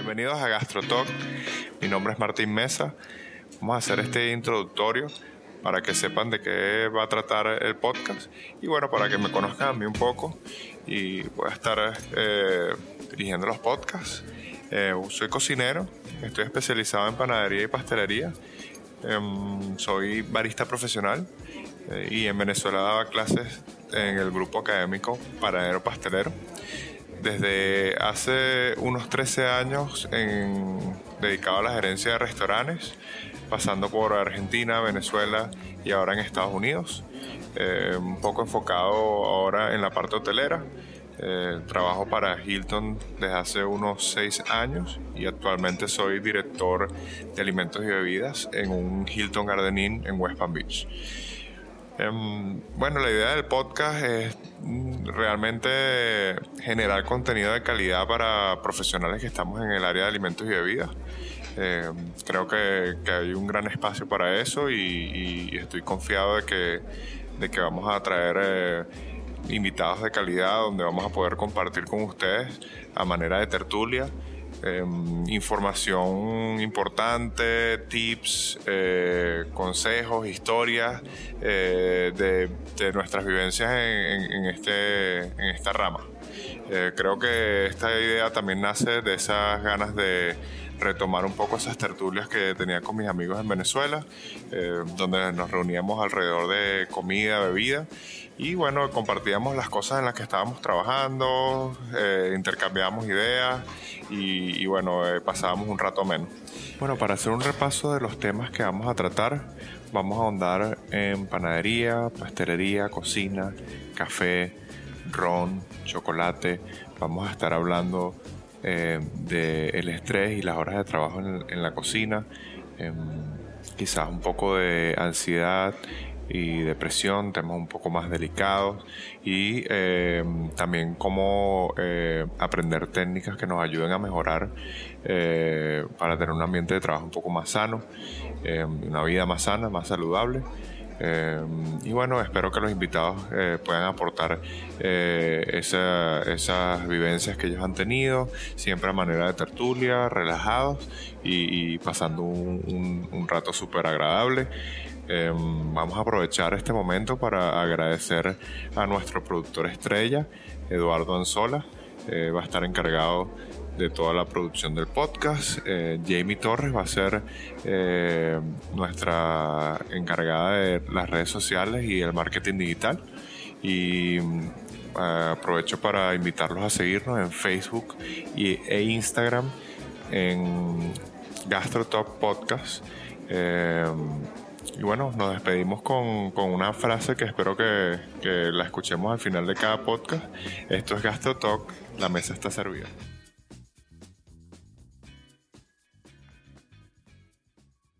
Bienvenidos a GastroTalk. Mi nombre es Martín Mesa. Vamos a hacer este introductorio para que sepan de qué va a tratar el podcast y bueno, para que me conozcan a mí un poco y voy a estar eh, dirigiendo los podcasts. Eh, soy cocinero, estoy especializado en panadería y pastelería. Em, soy barista profesional eh, y en Venezuela daba clases en el grupo académico Panadero Pastelero desde hace unos 13 años en, dedicado a la gerencia de restaurantes, pasando por Argentina, Venezuela y ahora en Estados Unidos. Eh, un poco enfocado ahora en la parte hotelera. Eh, trabajo para Hilton desde hace unos 6 años y actualmente soy director de alimentos y bebidas en un Hilton Garden Inn en West Palm Beach. Em, bueno, la idea del podcast es mm, realmente generar contenido de calidad para profesionales que estamos en el área de alimentos y bebidas. Em, creo que, hay un gran espacio para eso y, estoy confiado de que, de que vamos a traer eh, invitados de calidad donde vamos a poder compartir con ustedes a manera de tertulia Em, información importante, tips, eh, consejos, historias eh, de, nuestras vivencias en, este, en esta rama. Eh, creo que esta idea también nace de esas ganas de retomar un poco esas tertulias que tenía con mis amigos en Venezuela, donde nos reuníamos alrededor de comida, bebida y bueno, compartíamos las cosas en las que estábamos trabajando, eh, intercambiábamos ideas y, bueno, eh, pasábamos un rato menos. Bueno, para hacer un repaso de los temas que vamos a tratar, vamos a ahondar en panadería, pastelería, cocina, café, ron, chocolate. Vamos a estar hablando eh, del estrés y las horas de trabajo en, la cocina, em, quizás un poco de ansiedad y depresión, temas un poco más delicados y eh, también cómo eh, aprender técnicas que nos ayuden a mejorar eh, para tener un ambiente de trabajo un poco más sano, una vida más sana, más saludable. Y bueno, espero que los invitados puedan aportar esas vivencias que ellos han tenido, siempre a manera de tertulia, relajados y, pasando un, rato súper agradable. Em, vamos a aprovechar este momento para agradecer a nuestro productor estrella, Eduardo Anzola. Eh, va a estar encargado de toda la producción del podcast. Eh, Jamie Torres va a ser eh, nuestra encargada de las redes sociales y el marketing digital. Y aprovecho para invitarlos a seguirnos en Facebook y, e Instagram en GastroTop Podcast. Y bueno, nos despedimos con, una frase que espero que, que, la escuchemos al final de cada podcast. Esto es Gastro Talk, la mesa está servida.